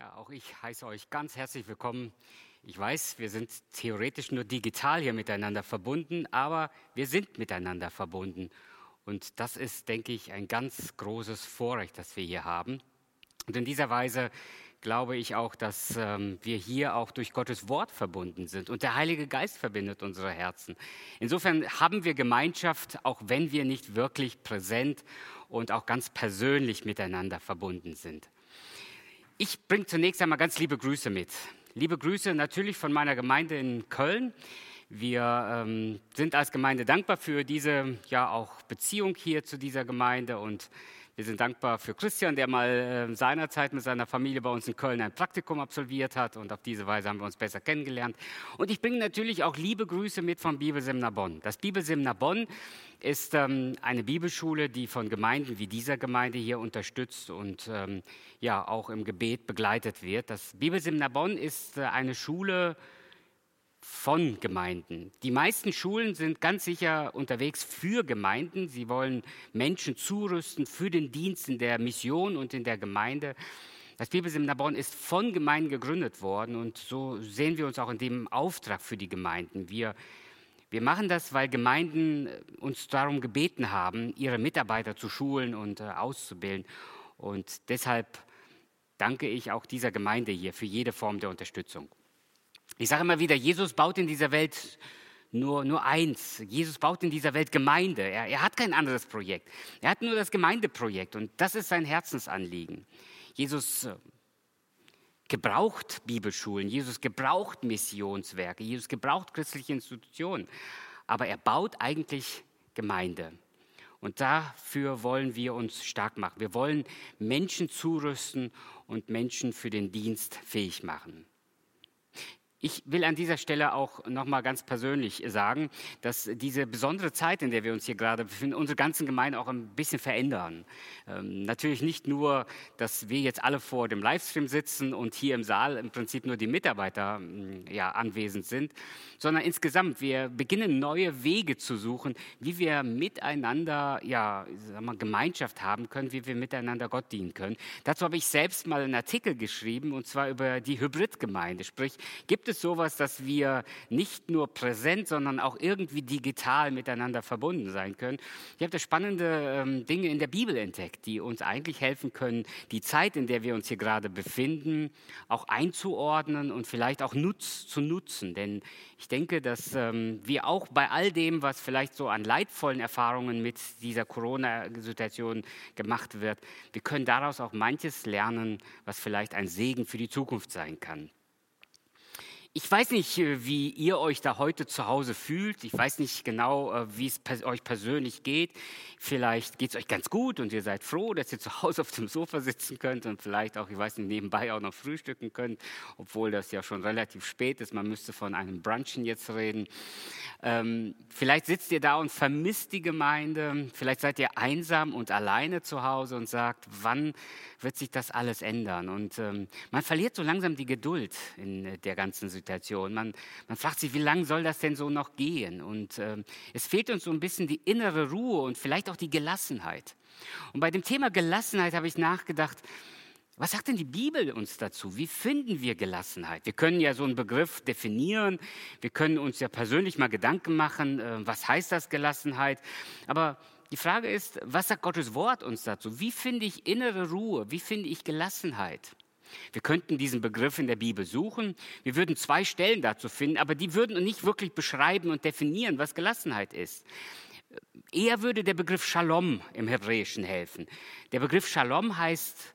Ja, auch ich heiße euch ganz herzlich willkommen. Ich weiß, wir sind theoretisch nur digital hier miteinander verbunden, aber wir sind miteinander verbunden. Und das ist, denke ich, ein ganz großes Vorrecht, das wir hier haben. Und in dieser Weise glaube ich auch, dass ähm, wir hier auch durch Gottes Wort verbunden sind und der Heilige Geist verbindet unsere Herzen. Insofern haben wir Gemeinschaft, auch wenn wir nicht wirklich präsent und auch ganz persönlich miteinander verbunden sind. Ich bringe zunächst einmal ganz liebe Grüße mit. Liebe Grüße natürlich von meiner Gemeinde in Köln. Wir ähm, sind als Gemeinde dankbar für diese ja auch Beziehung hier zu dieser Gemeinde und wir sind dankbar für Christian, der mal äh, seinerzeit mit seiner Familie bei uns in Köln ein Praktikum absolviert hat und auf diese Weise haben wir uns besser kennengelernt. Und ich bringe natürlich auch liebe Grüße mit vom Bibelseminar Bonn. Das Bibelseminar Bonn ist ähm, eine Bibelschule, die von Gemeinden wie dieser Gemeinde hier unterstützt und ähm, ja auch im Gebet begleitet wird. Das Bibelseminar Bonn ist äh, eine Schule, von Gemeinden. Die meisten Schulen sind ganz sicher unterwegs für Gemeinden. Sie wollen Menschen zurüsten für den Dienst in der Mission und in der Gemeinde. Das Bibelseminar Bonn ist von Gemeinden gegründet worden und so sehen wir uns auch in dem Auftrag für die Gemeinden. Wir, wir machen das, weil Gemeinden uns darum gebeten haben, ihre Mitarbeiter zu schulen und äh, auszubilden. Und deshalb danke ich auch dieser Gemeinde hier für jede Form der Unterstützung. Ich sage immer wieder, Jesus baut in dieser Welt nur, nur eins. Jesus baut in dieser Welt Gemeinde. Er, er hat kein anderes Projekt. Er hat nur das Gemeindeprojekt und das ist sein Herzensanliegen. Jesus äh, gebraucht Bibelschulen, Jesus gebraucht Missionswerke, Jesus gebraucht christliche Institutionen, aber er baut eigentlich Gemeinde. Und dafür wollen wir uns stark machen. Wir wollen Menschen zurüsten und Menschen für den Dienst fähig machen. Ich will an dieser Stelle auch nochmal ganz persönlich sagen, dass diese besondere Zeit, in der wir uns hier gerade befinden, unsere ganzen Gemeinden auch ein bisschen verändern. Ähm, natürlich nicht nur, dass wir jetzt alle vor dem Livestream sitzen und hier im Saal im Prinzip nur die Mitarbeiter mm, ja, anwesend sind, sondern insgesamt, wir beginnen neue Wege zu suchen, wie wir miteinander ja, wir, Gemeinschaft haben können, wie wir miteinander Gott dienen können. Dazu habe ich selbst mal einen Artikel geschrieben, und zwar über die Hybridgemeinde. Sprich, gibt es sowas, dass wir nicht nur präsent, sondern auch irgendwie digital miteinander verbunden sein können. Ich habe da spannende ähm, Dinge in der Bibel entdeckt, die uns eigentlich helfen können, die Zeit, in der wir uns hier gerade befinden, auch einzuordnen und vielleicht auch nutz, zu nutzen. Denn ich denke, dass ähm, wir auch bei all dem, was vielleicht so an leidvollen Erfahrungen mit dieser Corona-Situation gemacht wird, wir können daraus auch manches lernen, was vielleicht ein Segen für die Zukunft sein kann. Ich weiß nicht, äh, wie ihr euch da heute zu Hause fühlt. Ich weiß nicht genau, äh, wie es euch persönlich geht. Vielleicht geht es euch ganz gut und ihr seid froh, dass ihr zu Hause auf dem Sofa sitzen könnt und vielleicht auch, ich weiß nicht, nebenbei auch noch frühstücken könnt, obwohl das ja schon relativ spät ist. Man müsste von einem Brunchen jetzt reden. Ähm, vielleicht sitzt ihr da und vermisst die Gemeinde. Vielleicht seid ihr einsam und alleine zu Hause und sagt, wann wird sich das alles ändern? Und ähm, man verliert so langsam die Geduld in äh, der ganzen Situation. Man, man fragt sich, wie lange soll das denn so noch gehen? Und äh, es fehlt uns so ein bisschen die innere Ruhe und vielleicht auch die Gelassenheit. Und bei dem Thema Gelassenheit habe ich nachgedacht, was sagt denn die Bibel uns dazu? Wie finden wir Gelassenheit? Wir können ja so einen Begriff definieren, wir können uns ja persönlich mal Gedanken machen, äh, was heißt das Gelassenheit? Aber die Frage ist, was sagt Gottes Wort uns dazu? Wie finde ich innere Ruhe? Wie finde ich Gelassenheit? Wir könnten diesen Begriff in der Bibel suchen. Wir würden zwei Stellen dazu finden, aber die würden nicht wirklich beschreiben und definieren, was Gelassenheit ist. Eher würde der Begriff Shalom im Hebräischen helfen. Der Begriff Shalom heißt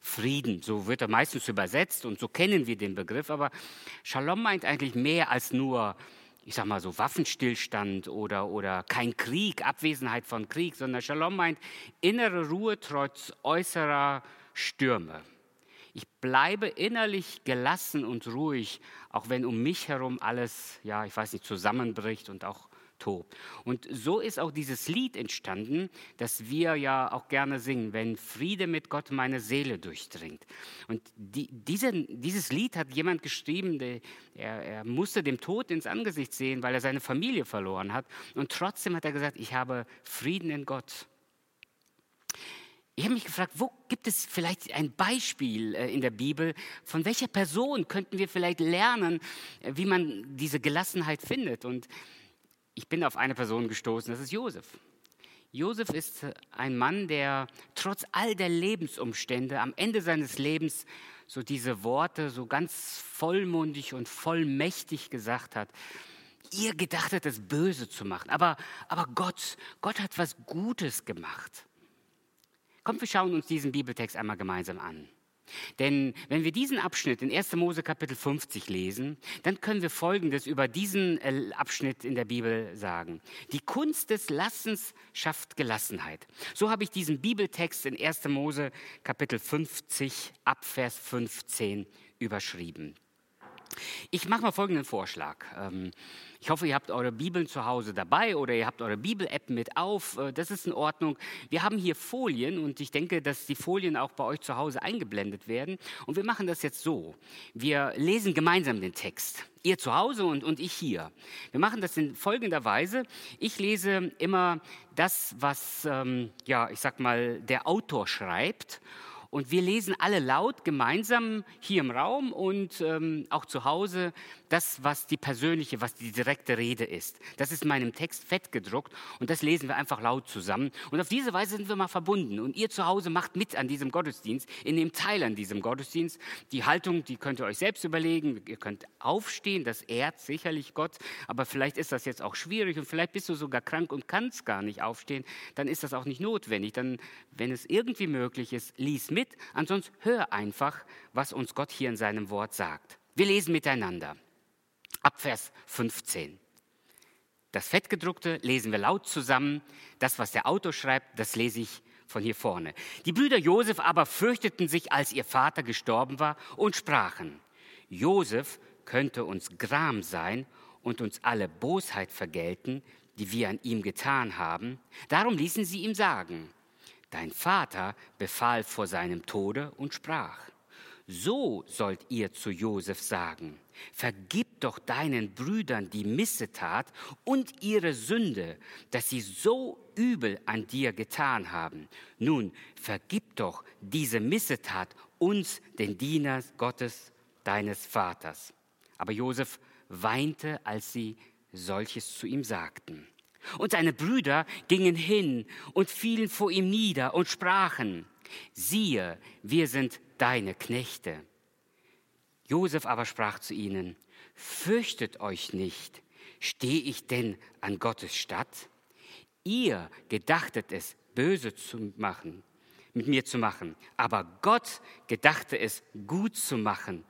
Frieden, so wird er meistens übersetzt und so kennen wir den Begriff, aber Shalom meint eigentlich mehr als nur, ich sag mal so, Waffenstillstand oder, oder kein Krieg, Abwesenheit von Krieg, sondern Shalom meint innere Ruhe trotz äußerer Stürme. Ich bleibe innerlich gelassen und ruhig, auch wenn um mich herum alles, ja, ich weiß nicht, zusammenbricht und auch tobt. Und so ist auch dieses Lied entstanden, das wir ja auch gerne singen, wenn Friede mit Gott meine Seele durchdringt. Und die, diese, dieses Lied hat jemand geschrieben, der, er, er musste dem Tod ins Angesicht sehen, weil er seine Familie verloren hat. Und trotzdem hat er gesagt, ich habe Frieden in Gott. Ich habe mich gefragt, wo gibt es vielleicht ein Beispiel äh, in der Bibel, von welcher Person könnten wir vielleicht lernen, äh, wie man diese Gelassenheit findet? Und ich bin auf eine Person gestoßen, das ist Josef. Josef ist ein Mann, der trotz all der Lebensumstände am Ende seines Lebens so diese Worte so ganz vollmundig und vollmächtig gesagt hat. Ihr gedachtet, es böse zu machen, aber, aber Gott, Gott hat was Gutes gemacht. Kommt, wir schauen uns diesen Bibeltext einmal gemeinsam an. Denn wenn wir diesen Abschnitt in 1. Mose Kapitel 50 lesen, dann können wir Folgendes über diesen äh, Abschnitt in der Bibel sagen. Die Kunst des Lassens schafft Gelassenheit. So habe ich diesen Bibeltext in 1. Mose Kapitel 50 ab Vers 15 überschrieben. Ich mache mal folgenden Vorschlag. Ähm, ich hoffe, ihr habt eure Bibeln zu Hause dabei oder ihr habt eure Bibel-App mit auf. Äh, das ist in Ordnung. Wir haben hier Folien und ich denke, dass die Folien auch bei euch zu Hause eingeblendet werden. Und wir machen das jetzt so. Wir lesen gemeinsam den Text. Ihr zu Hause und, und ich hier. Wir machen das in folgender Weise. Ich lese immer das, was, ähm, ja, ich sag mal, der Autor schreibt. Und wir lesen alle laut gemeinsam hier im Raum und ähm, auch zu Hause das, was die persönliche, was die direkte Rede ist. Das ist in meinem Text fett gedruckt und das lesen wir einfach laut zusammen. Und auf diese Weise sind wir mal verbunden. Und ihr zu Hause macht mit an diesem Gottesdienst, in dem Teil an diesem Gottesdienst. Die Haltung, die könnt ihr euch selbst überlegen. Ihr könnt aufstehen, das ehrt sicherlich Gott. Aber vielleicht ist das jetzt auch schwierig und vielleicht bist du sogar krank und kannst gar nicht aufstehen. Dann ist das auch nicht notwendig. Dann, wenn es irgendwie möglich ist, lies mit. Ansonsten hör einfach, was uns Gott hier in seinem Wort sagt. Wir lesen miteinander. Ab Vers 15. Das Fettgedruckte lesen wir laut zusammen. Das, was der Autor schreibt, das lese ich von hier vorne. Die Brüder Josef aber fürchteten sich, als ihr Vater gestorben war, und sprachen: Josef könnte uns Gram sein und uns alle Bosheit vergelten, die wir an ihm getan haben. Darum ließen sie ihm sagen: Dein Vater befahl vor seinem Tode und sprach: So sollt ihr zu Josef sagen: Vergib doch deinen Brüdern die Missetat und ihre Sünde, dass sie so übel an dir getan haben. Nun, vergib doch diese Missetat uns, den Diener Gottes, deines Vaters. Aber Josef weinte, als sie solches zu ihm sagten. Und seine Brüder gingen hin und fielen vor ihm nieder und sprachen, siehe, wir sind deine Knechte. Josef aber sprach zu ihnen, fürchtet euch nicht, stehe ich denn an Gottes Statt? Ihr gedachtet es, böse zu machen, mit mir zu machen, aber Gott gedachte es, gut zu machen,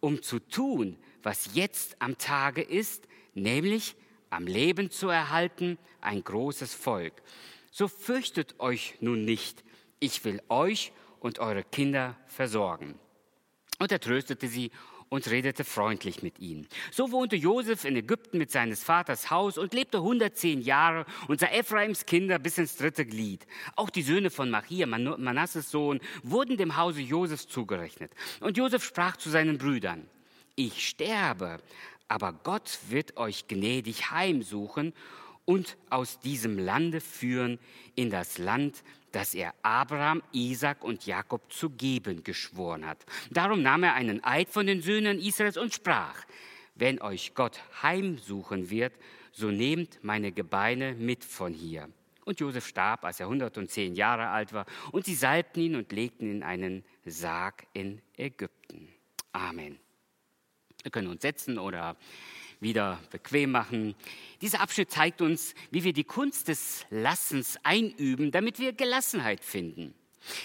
um zu tun, was jetzt am Tage ist, nämlich am Leben zu erhalten, ein großes Volk. So fürchtet euch nun nicht, ich will euch und eure Kinder versorgen. Und er tröstete sie und redete freundlich mit ihnen. So wohnte Josef in Ägypten mit seines Vaters Haus und lebte 110 Jahre und sah Ephraims Kinder bis ins dritte Glied. Auch die Söhne von Machia, Manasses Sohn, wurden dem Hause Josefs zugerechnet. Und Josef sprach zu seinen Brüdern, ich sterbe, aber Gott wird euch gnädig heimsuchen und aus diesem Lande führen in das Land, das er Abraham, Isaac und Jakob zu geben geschworen hat. Darum nahm er einen Eid von den Söhnen Israels und sprach, wenn euch Gott heimsuchen wird, so nehmt meine Gebeine mit von hier. Und Josef starb, als er 110 Jahre alt war, und sie salbten ihn und legten ihn in einen Sarg in Ägypten. Amen. Wir können uns setzen oder wieder bequem machen. Dieser Abschnitt zeigt uns, wie wir die Kunst des Lassens einüben, damit wir Gelassenheit finden.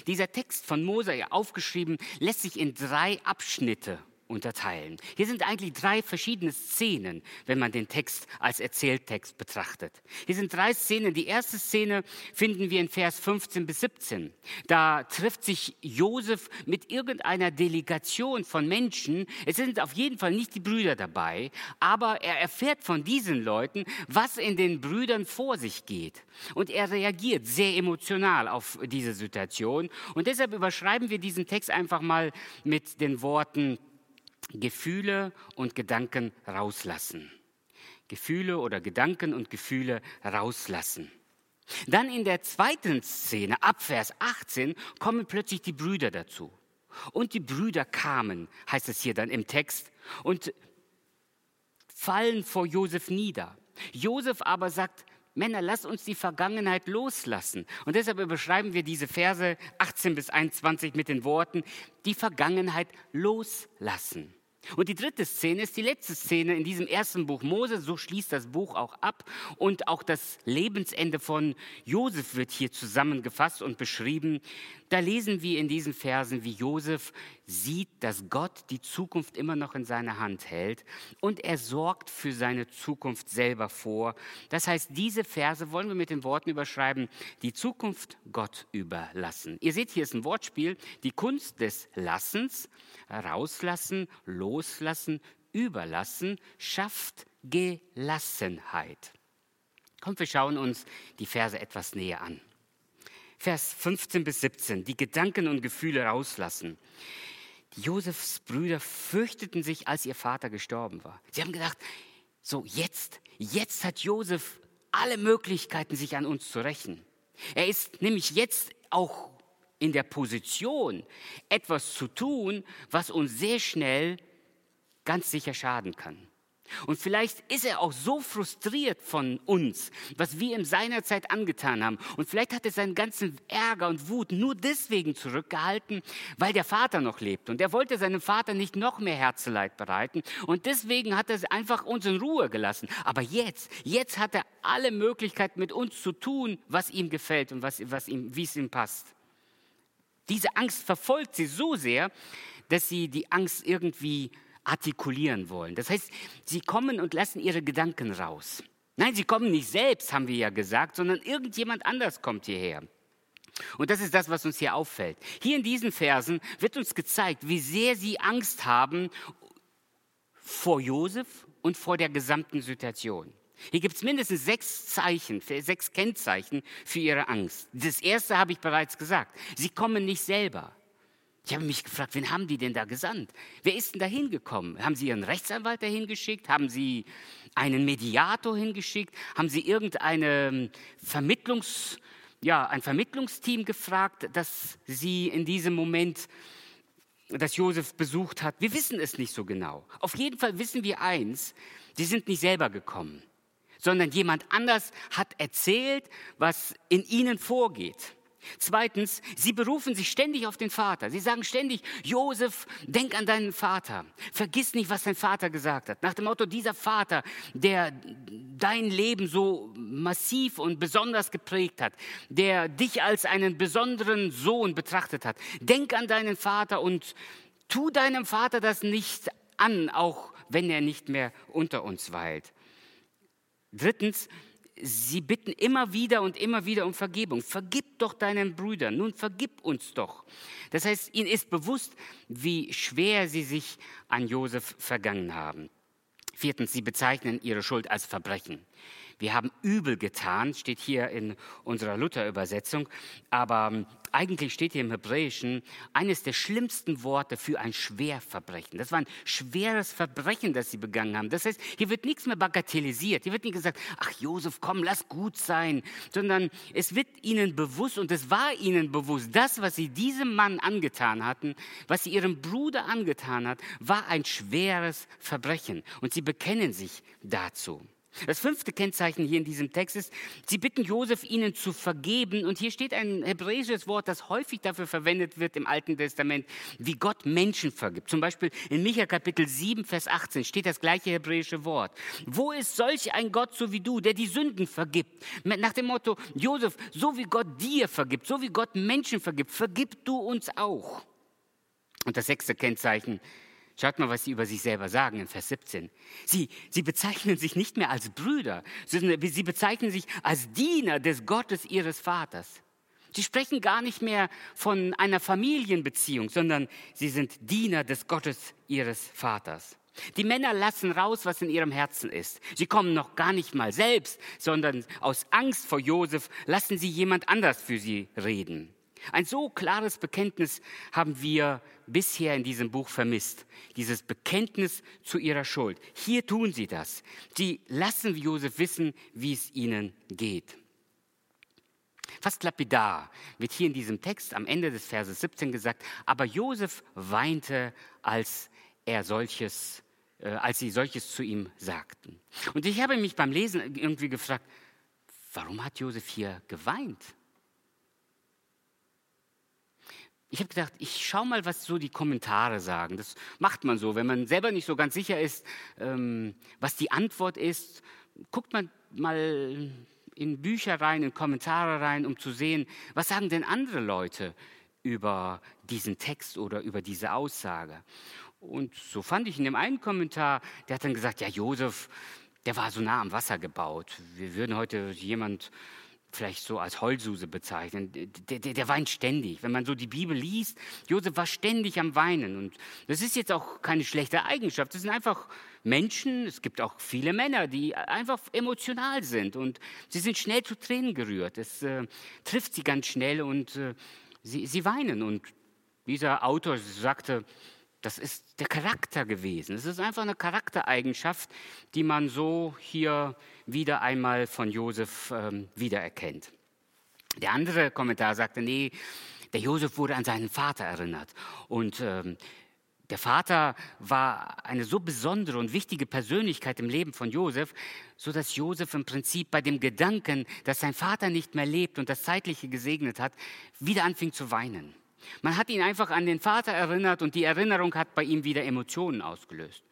Dieser Text von Mose, aufgeschrieben, lässt sich in drei Abschnitte unterteilen. Hier sind eigentlich drei verschiedene Szenen, wenn man den Text als Erzähltext betrachtet. Hier sind drei Szenen. Die erste Szene finden wir in Vers 15 bis 17. Da trifft sich Josef mit irgendeiner Delegation von Menschen. Es sind auf jeden Fall nicht die Brüder dabei, aber er erfährt von diesen Leuten, was in den Brüdern vor sich geht. Und er reagiert sehr emotional auf diese Situation. Und deshalb überschreiben wir diesen Text einfach mal mit den Worten, Gefühle und Gedanken rauslassen. Gefühle oder Gedanken und Gefühle rauslassen. Dann in der zweiten Szene, ab Vers 18, kommen plötzlich die Brüder dazu. Und die Brüder kamen, heißt es hier dann im Text, und fallen vor Josef nieder. Josef aber sagt, Männer, lasst uns die Vergangenheit loslassen. Und deshalb überschreiben wir diese Verse 18 bis 21 mit den Worten, die Vergangenheit loslassen. Und die dritte Szene ist die letzte Szene in diesem ersten Buch Mose. So schließt das Buch auch ab. Und auch das Lebensende von Josef wird hier zusammengefasst und beschrieben. Da lesen wir in diesen Versen, wie Josef sieht, dass Gott die Zukunft immer noch in seiner Hand hält und er sorgt für seine Zukunft selber vor. Das heißt, diese Verse wollen wir mit den Worten überschreiben, die Zukunft Gott überlassen. Ihr seht, hier ist ein Wortspiel, die Kunst des Lassens, rauslassen, loslassen, überlassen, schafft Gelassenheit. Kommt, wir schauen uns die Verse etwas näher an. Vers 15 bis 17, die Gedanken und Gefühle rauslassen. Die Josefs Brüder fürchteten sich, als ihr Vater gestorben war. Sie haben gedacht, so jetzt, jetzt hat Josef alle Möglichkeiten, sich an uns zu rächen. Er ist nämlich jetzt auch in der Position, etwas zu tun, was uns sehr schnell ganz sicher schaden kann. Und vielleicht ist er auch so frustriert von uns, was wir ihm seinerzeit angetan haben. Und vielleicht hat er seinen ganzen Ärger und Wut nur deswegen zurückgehalten, weil der Vater noch lebt. Und er wollte seinem Vater nicht noch mehr Herzeleid bereiten. Und deswegen hat er einfach uns in Ruhe gelassen. Aber jetzt, jetzt hat er alle Möglichkeiten mit uns zu tun, was ihm gefällt und was, was ihm, wie es ihm passt. Diese Angst verfolgt sie so sehr, dass sie die Angst irgendwie artikulieren wollen. Das heißt, sie kommen und lassen ihre Gedanken raus. Nein, sie kommen nicht selbst, haben wir ja gesagt, sondern irgendjemand anders kommt hierher. Und das ist das, was uns hier auffällt. Hier in diesen Versen wird uns gezeigt, wie sehr sie Angst haben vor Josef und vor der gesamten Situation. Hier gibt es mindestens sechs Zeichen, sechs Kennzeichen für ihre Angst. Das erste habe ich bereits gesagt. Sie kommen nicht selber. Ich habe mich gefragt, wen haben die denn da gesandt? Wer ist denn da hingekommen? Haben sie ihren Rechtsanwalt dahin geschickt? Haben sie einen Mediator hingeschickt? Haben sie irgendeine Vermittlungs, ja, Vermittlungsteam gefragt, das sie in diesem Moment, das Josef besucht hat? Wir wissen es nicht so genau. Auf jeden Fall wissen wir eins, sie sind nicht selber gekommen, sondern jemand anders hat erzählt, was in ihnen vorgeht. Zweitens, sie berufen sich ständig auf den Vater. Sie sagen ständig, Josef, denk an deinen Vater. Vergiss nicht, was dein Vater gesagt hat. Nach dem Motto, dieser Vater, der dein Leben so massiv und besonders geprägt hat, der dich als einen besonderen Sohn betrachtet hat. Denk an deinen Vater und tu deinem Vater das nicht an, auch wenn er nicht mehr unter uns weilt. Drittens, sie bitten immer wieder und immer wieder um Vergebung. Vergib doch deinen Brüdern, nun vergib uns doch. Das heißt, ihnen ist bewusst, wie schwer sie sich an Josef vergangen haben. Viertens, sie bezeichnen ihre Schuld als Verbrechen. Wir haben übel getan, steht hier in unserer Luther-Übersetzung, aber ähm, eigentlich steht hier im Hebräischen eines der schlimmsten Worte für ein Schwerverbrechen. Das war ein schweres Verbrechen, das sie begangen haben. Das heißt, hier wird nichts mehr bagatellisiert. Hier wird nicht gesagt, ach Josef, komm, lass gut sein, sondern es wird ihnen bewusst und es war ihnen bewusst, das, was sie diesem Mann angetan hatten, was sie ihrem Bruder angetan hat, war ein schweres Verbrechen und sie bekennen sich dazu. Das fünfte Kennzeichen hier in diesem Text ist, sie bitten Josef, ihnen zu vergeben. Und hier steht ein hebräisches Wort, das häufig dafür verwendet wird im Alten Testament, wie Gott Menschen vergibt. Zum Beispiel in Micha Kapitel 7, Vers 18 steht das gleiche hebräische Wort. Wo ist solch ein Gott so wie du, der die Sünden vergibt? Nach dem Motto, Josef, so wie Gott dir vergibt, so wie Gott Menschen vergibt, vergib du uns auch. Und das sechste Kennzeichen Schaut mal, was sie über sich selber sagen in Vers 17. Sie, sie bezeichnen sich nicht mehr als Brüder, sondern sie bezeichnen sich als Diener des Gottes ihres Vaters. Sie sprechen gar nicht mehr von einer Familienbeziehung, sondern sie sind Diener des Gottes ihres Vaters. Die Männer lassen raus, was in ihrem Herzen ist. Sie kommen noch gar nicht mal selbst, sondern aus Angst vor Josef lassen sie jemand anders für sie reden. Ein so klares Bekenntnis haben wir bisher in diesem Buch vermisst. Dieses Bekenntnis zu ihrer Schuld. Hier tun sie das. Sie lassen Josef wissen, wie es ihnen geht. Fast lapidar wird hier in diesem Text am Ende des Verses 17 gesagt, aber Josef weinte, als er solches, äh, als sie solches zu ihm sagten. Und ich habe mich beim Lesen irgendwie gefragt, warum hat Josef hier geweint? Ich habe gedacht, ich schaue mal, was so die Kommentare sagen. Das macht man so, wenn man selber nicht so ganz sicher ist, ähm, was die Antwort ist, guckt man mal in Bücher rein, in Kommentare rein, um zu sehen, was sagen denn andere Leute über diesen Text oder über diese Aussage. Und so fand ich in dem einen Kommentar, der hat dann gesagt, ja, Josef, der war so nah am Wasser gebaut. Wir würden heute jemand vielleicht so als Heulsuse bezeichnen. Der, der, der, weint ständig. Wenn man so die Bibel liest, Josef war ständig am Weinen. Und das ist jetzt auch keine schlechte Eigenschaft. Das sind einfach Menschen, es gibt auch viele Männer, die einfach emotional sind und sie sind schnell zu Tränen gerührt. Es äh, trifft sie ganz schnell und äh, sie, sie weinen. Und dieser Autor sagte, das ist der Charakter gewesen. Es ist einfach eine Charaktereigenschaft, die man so hier wieder einmal von Josef ähm, wiedererkennt. Der andere Kommentar sagte, nee, der Josef wurde an seinen Vater erinnert. Und ähm, der Vater war eine so besondere und wichtige Persönlichkeit im Leben von Josef, so dass Josef im Prinzip bei dem Gedanken, dass sein Vater nicht mehr lebt und das Zeitliche gesegnet hat, wieder anfing zu weinen. Man hat ihn einfach an den Vater erinnert und die Erinnerung hat bei ihm wieder Emotionen ausgelöst.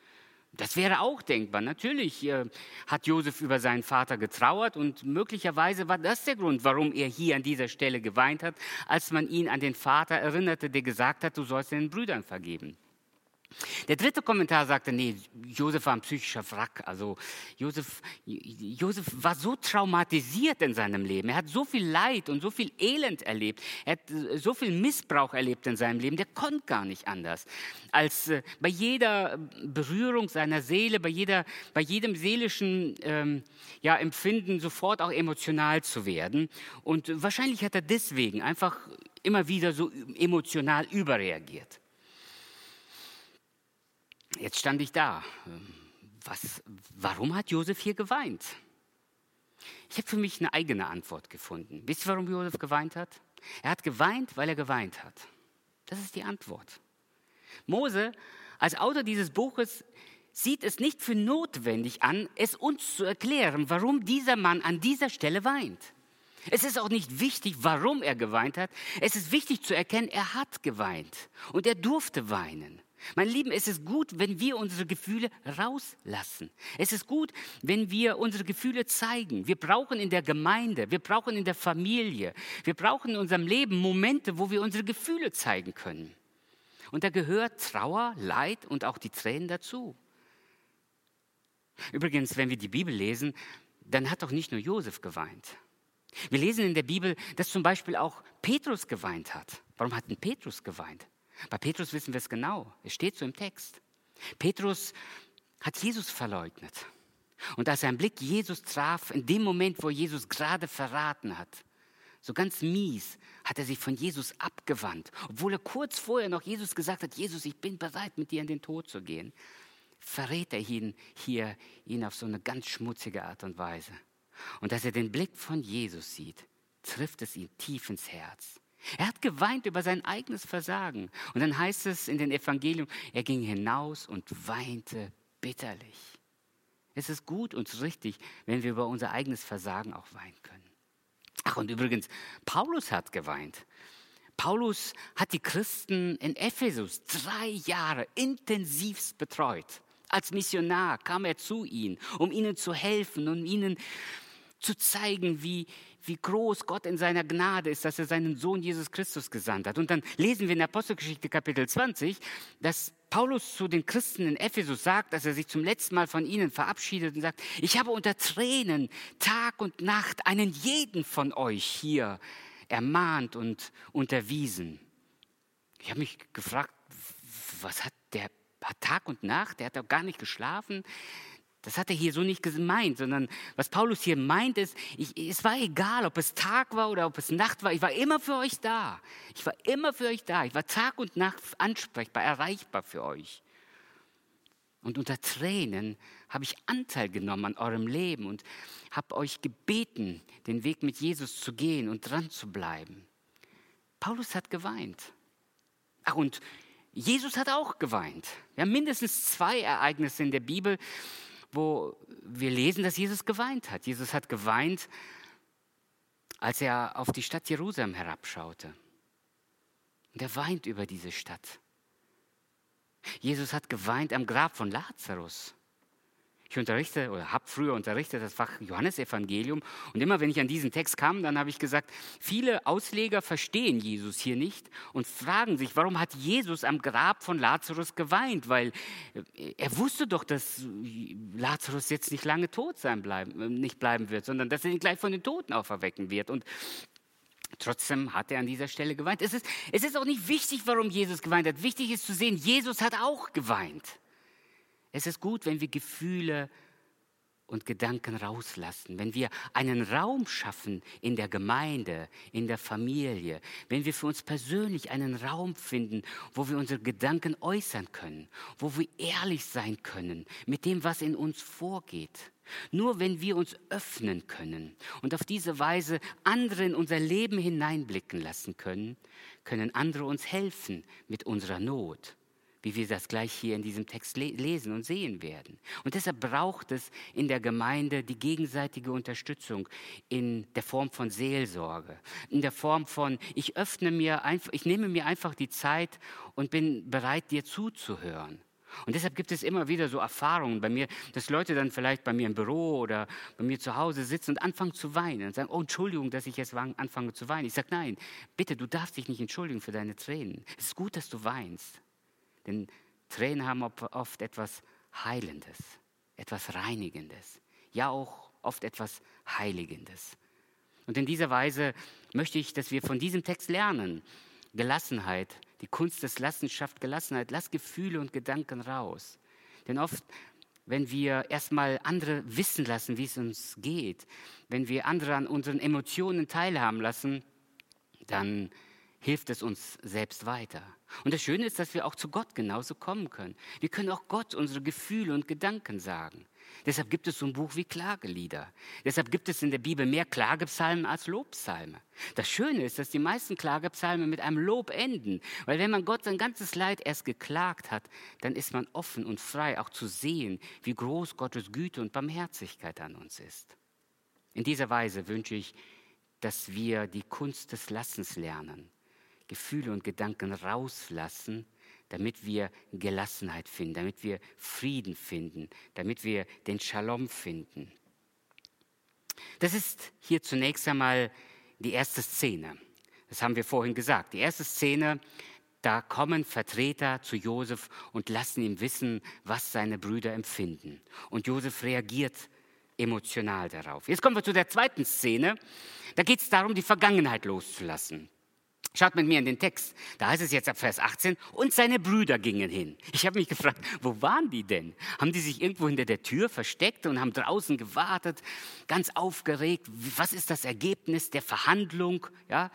Das wäre auch denkbar. Natürlich äh, hat Josef über seinen Vater getrauert und möglicherweise war das der Grund, warum er hier an dieser Stelle geweint hat, als man ihn an den Vater erinnerte, der gesagt hat, du sollst den Brüdern vergeben. Der dritte Kommentar sagte, nee, Josef war ein psychischer Wrack. Also Josef, Josef war so traumatisiert in seinem Leben. Er hat so viel Leid und so viel Elend erlebt. Er hat äh, so viel Missbrauch erlebt in seinem Leben. Der konnte gar nicht anders, als äh, bei jeder Berührung seiner Seele, bei, jeder, bei jedem seelischen ähm, ja, Empfinden sofort auch emotional zu werden. Und wahrscheinlich hat er deswegen einfach immer wieder so emotional überreagiert. Jetzt stand ich da. Was, warum hat Josef hier geweint? Ich habe für mich eine eigene Antwort gefunden. Wisst ihr, warum Josef geweint hat? Er hat geweint, weil er geweint hat. Das ist die Antwort. Mose, als Autor dieses Buches, sieht es nicht für notwendig an, es uns zu erklären, warum dieser Mann an dieser Stelle weint. Es ist auch nicht wichtig, warum er geweint hat. Es ist wichtig zu erkennen, er hat geweint und er durfte weinen. Mein Lieben, es ist gut, wenn wir unsere Gefühle rauslassen. Es ist gut, wenn wir unsere Gefühle zeigen. Wir brauchen in der Gemeinde, wir brauchen in der Familie, wir brauchen in unserem Leben Momente, wo wir unsere Gefühle zeigen können. Und da gehört Trauer, Leid und auch die Tränen dazu. Übrigens, wenn wir die Bibel lesen, dann hat doch nicht nur Josef geweint. Wir lesen in der Bibel, dass zum Beispiel auch Petrus geweint hat. Warum hat denn Petrus geweint? Bei Petrus wissen wir es genau. Es steht so im Text. Petrus hat Jesus verleugnet. Und als sein Blick Jesus traf, in dem Moment, wo Jesus gerade verraten hat, so ganz mies, hat er sich von Jesus abgewandt, obwohl er kurz vorher noch Jesus gesagt hat, Jesus, ich bin bereit, mit dir in den Tod zu gehen, verrät er ihn hier ihn auf so eine ganz schmutzige Art und Weise. Und als er den Blick von Jesus sieht, trifft es ihn tief ins Herz. Er hat geweint über sein eigenes Versagen. Und dann heißt es in den Evangelium, er ging hinaus und weinte bitterlich. Es ist gut und richtig, wenn wir über unser eigenes Versagen auch weinen können. Ach, und übrigens, Paulus hat geweint. Paulus hat die Christen in Ephesus drei Jahre intensivst betreut. Als Missionar kam er zu ihnen, um ihnen zu helfen und ihnen zu zeigen, wie, wie groß Gott in seiner Gnade ist, dass er seinen Sohn Jesus Christus gesandt hat. Und dann lesen wir in Apostelgeschichte Kapitel 20, dass Paulus zu den Christen in Ephesus sagt, dass er sich zum letzten Mal von ihnen verabschiedet und sagt, ich habe unter Tränen Tag und Nacht einen jeden von euch hier ermahnt und unterwiesen. Ich habe mich gefragt, was hat der hat Tag und Nacht, der hat doch gar nicht geschlafen. Das hat er hier so nicht gemeint, sondern was Paulus hier meint ist, ich, es war egal, ob es Tag war oder ob es Nacht war, ich war immer für euch da. Ich war immer für euch da. Ich war Tag und Nacht ansprechbar, erreichbar für euch. Und unter Tränen habe ich Anteil genommen an eurem Leben und habe euch gebeten, den Weg mit Jesus zu gehen und dran zu bleiben. Paulus hat geweint. Ach, und Jesus hat auch geweint. Wir haben mindestens zwei Ereignisse in der Bibel, wo wir lesen, dass Jesus geweint hat. Jesus hat geweint, als er auf die Stadt Jerusalem herabschaute. Und er weint über diese Stadt. Jesus hat geweint am Grab von Lazarus. Ich unterrichte oder habe früher unterrichtet das Fach Johannesevangelium und immer wenn ich an diesen Text kam, dann habe ich gesagt, viele Ausleger verstehen Jesus hier nicht und fragen sich, warum hat Jesus am Grab von Lazarus geweint? Weil äh, er wusste doch, dass Lazarus jetzt nicht lange tot sein bleiben, äh, nicht bleiben wird, sondern dass er ihn gleich von den Toten auferwecken wird. Und Trotzdem hat er an dieser Stelle geweint. Es ist, es ist auch nicht wichtig, warum Jesus geweint hat. Wichtig ist zu sehen, Jesus hat auch geweint. Es ist gut, wenn wir Gefühle und Gedanken rauslassen, wenn wir einen Raum schaffen in der Gemeinde, in der Familie, wenn wir für uns persönlich einen Raum finden, wo wir unsere Gedanken äußern können, wo wir ehrlich sein können mit dem, was in uns vorgeht. Nur wenn wir uns öffnen können und auf diese Weise andere in unser Leben hineinblicken lassen können, können andere uns helfen mit unserer Not wie wir das gleich hier in diesem Text lesen und sehen werden. Und deshalb braucht es in der Gemeinde die gegenseitige Unterstützung in der Form von Seelsorge, in der Form von ich öffne mir einfach, ich nehme mir einfach die Zeit und bin bereit dir zuzuhören. Und deshalb gibt es immer wieder so Erfahrungen bei mir, dass Leute dann vielleicht bei mir im Büro oder bei mir zu Hause sitzen und anfangen zu weinen und sagen, oh Entschuldigung, dass ich jetzt anfange zu weinen. Ich sage, nein, bitte, du darfst dich nicht entschuldigen für deine Tränen. Es ist gut, dass du weinst. Denn Tränen haben oft etwas Heilendes, etwas Reinigendes, ja auch oft etwas Heiligendes. Und in dieser Weise möchte ich, dass wir von diesem Text lernen. Gelassenheit, die Kunst des Lassens schafft Gelassenheit. Lass Gefühle und Gedanken raus. Denn oft, wenn wir erstmal andere wissen lassen, wie es uns geht, wenn wir andere an unseren Emotionen teilhaben lassen, dann hilft es uns selbst weiter. Und das Schöne ist, dass wir auch zu Gott genauso kommen können. Wir können auch Gott unsere Gefühle und Gedanken sagen. Deshalb gibt es so ein Buch wie Klagelieder. Deshalb gibt es in der Bibel mehr Klagepsalmen als Lobpsalme. Das Schöne ist, dass die meisten Klagepsalmen mit einem Lob enden. Weil wenn man Gott sein ganzes Leid erst geklagt hat, dann ist man offen und frei, auch zu sehen, wie groß Gottes Güte und Barmherzigkeit an uns ist. In dieser Weise wünsche ich, dass wir die Kunst des Lassens lernen Gefühle und Gedanken rauslassen, damit wir Gelassenheit finden, damit wir Frieden finden, damit wir den Shalom finden. Das ist hier zunächst einmal die erste Szene. Das haben wir vorhin gesagt. Die erste Szene, da kommen Vertreter zu Josef und lassen ihm wissen, was seine Brüder empfinden. Und Josef reagiert emotional darauf. Jetzt kommen wir zu der zweiten Szene. Da geht es darum, die Vergangenheit loszulassen. Schaut mit mir in den Text. Da heißt es jetzt ab Vers 18, und seine Brüder gingen hin. Ich habe mich gefragt, wo waren die denn? Haben die sich irgendwo hinter der Tür versteckt und haben draußen gewartet, ganz aufgeregt? Was ist das Ergebnis der Verhandlung? Ja?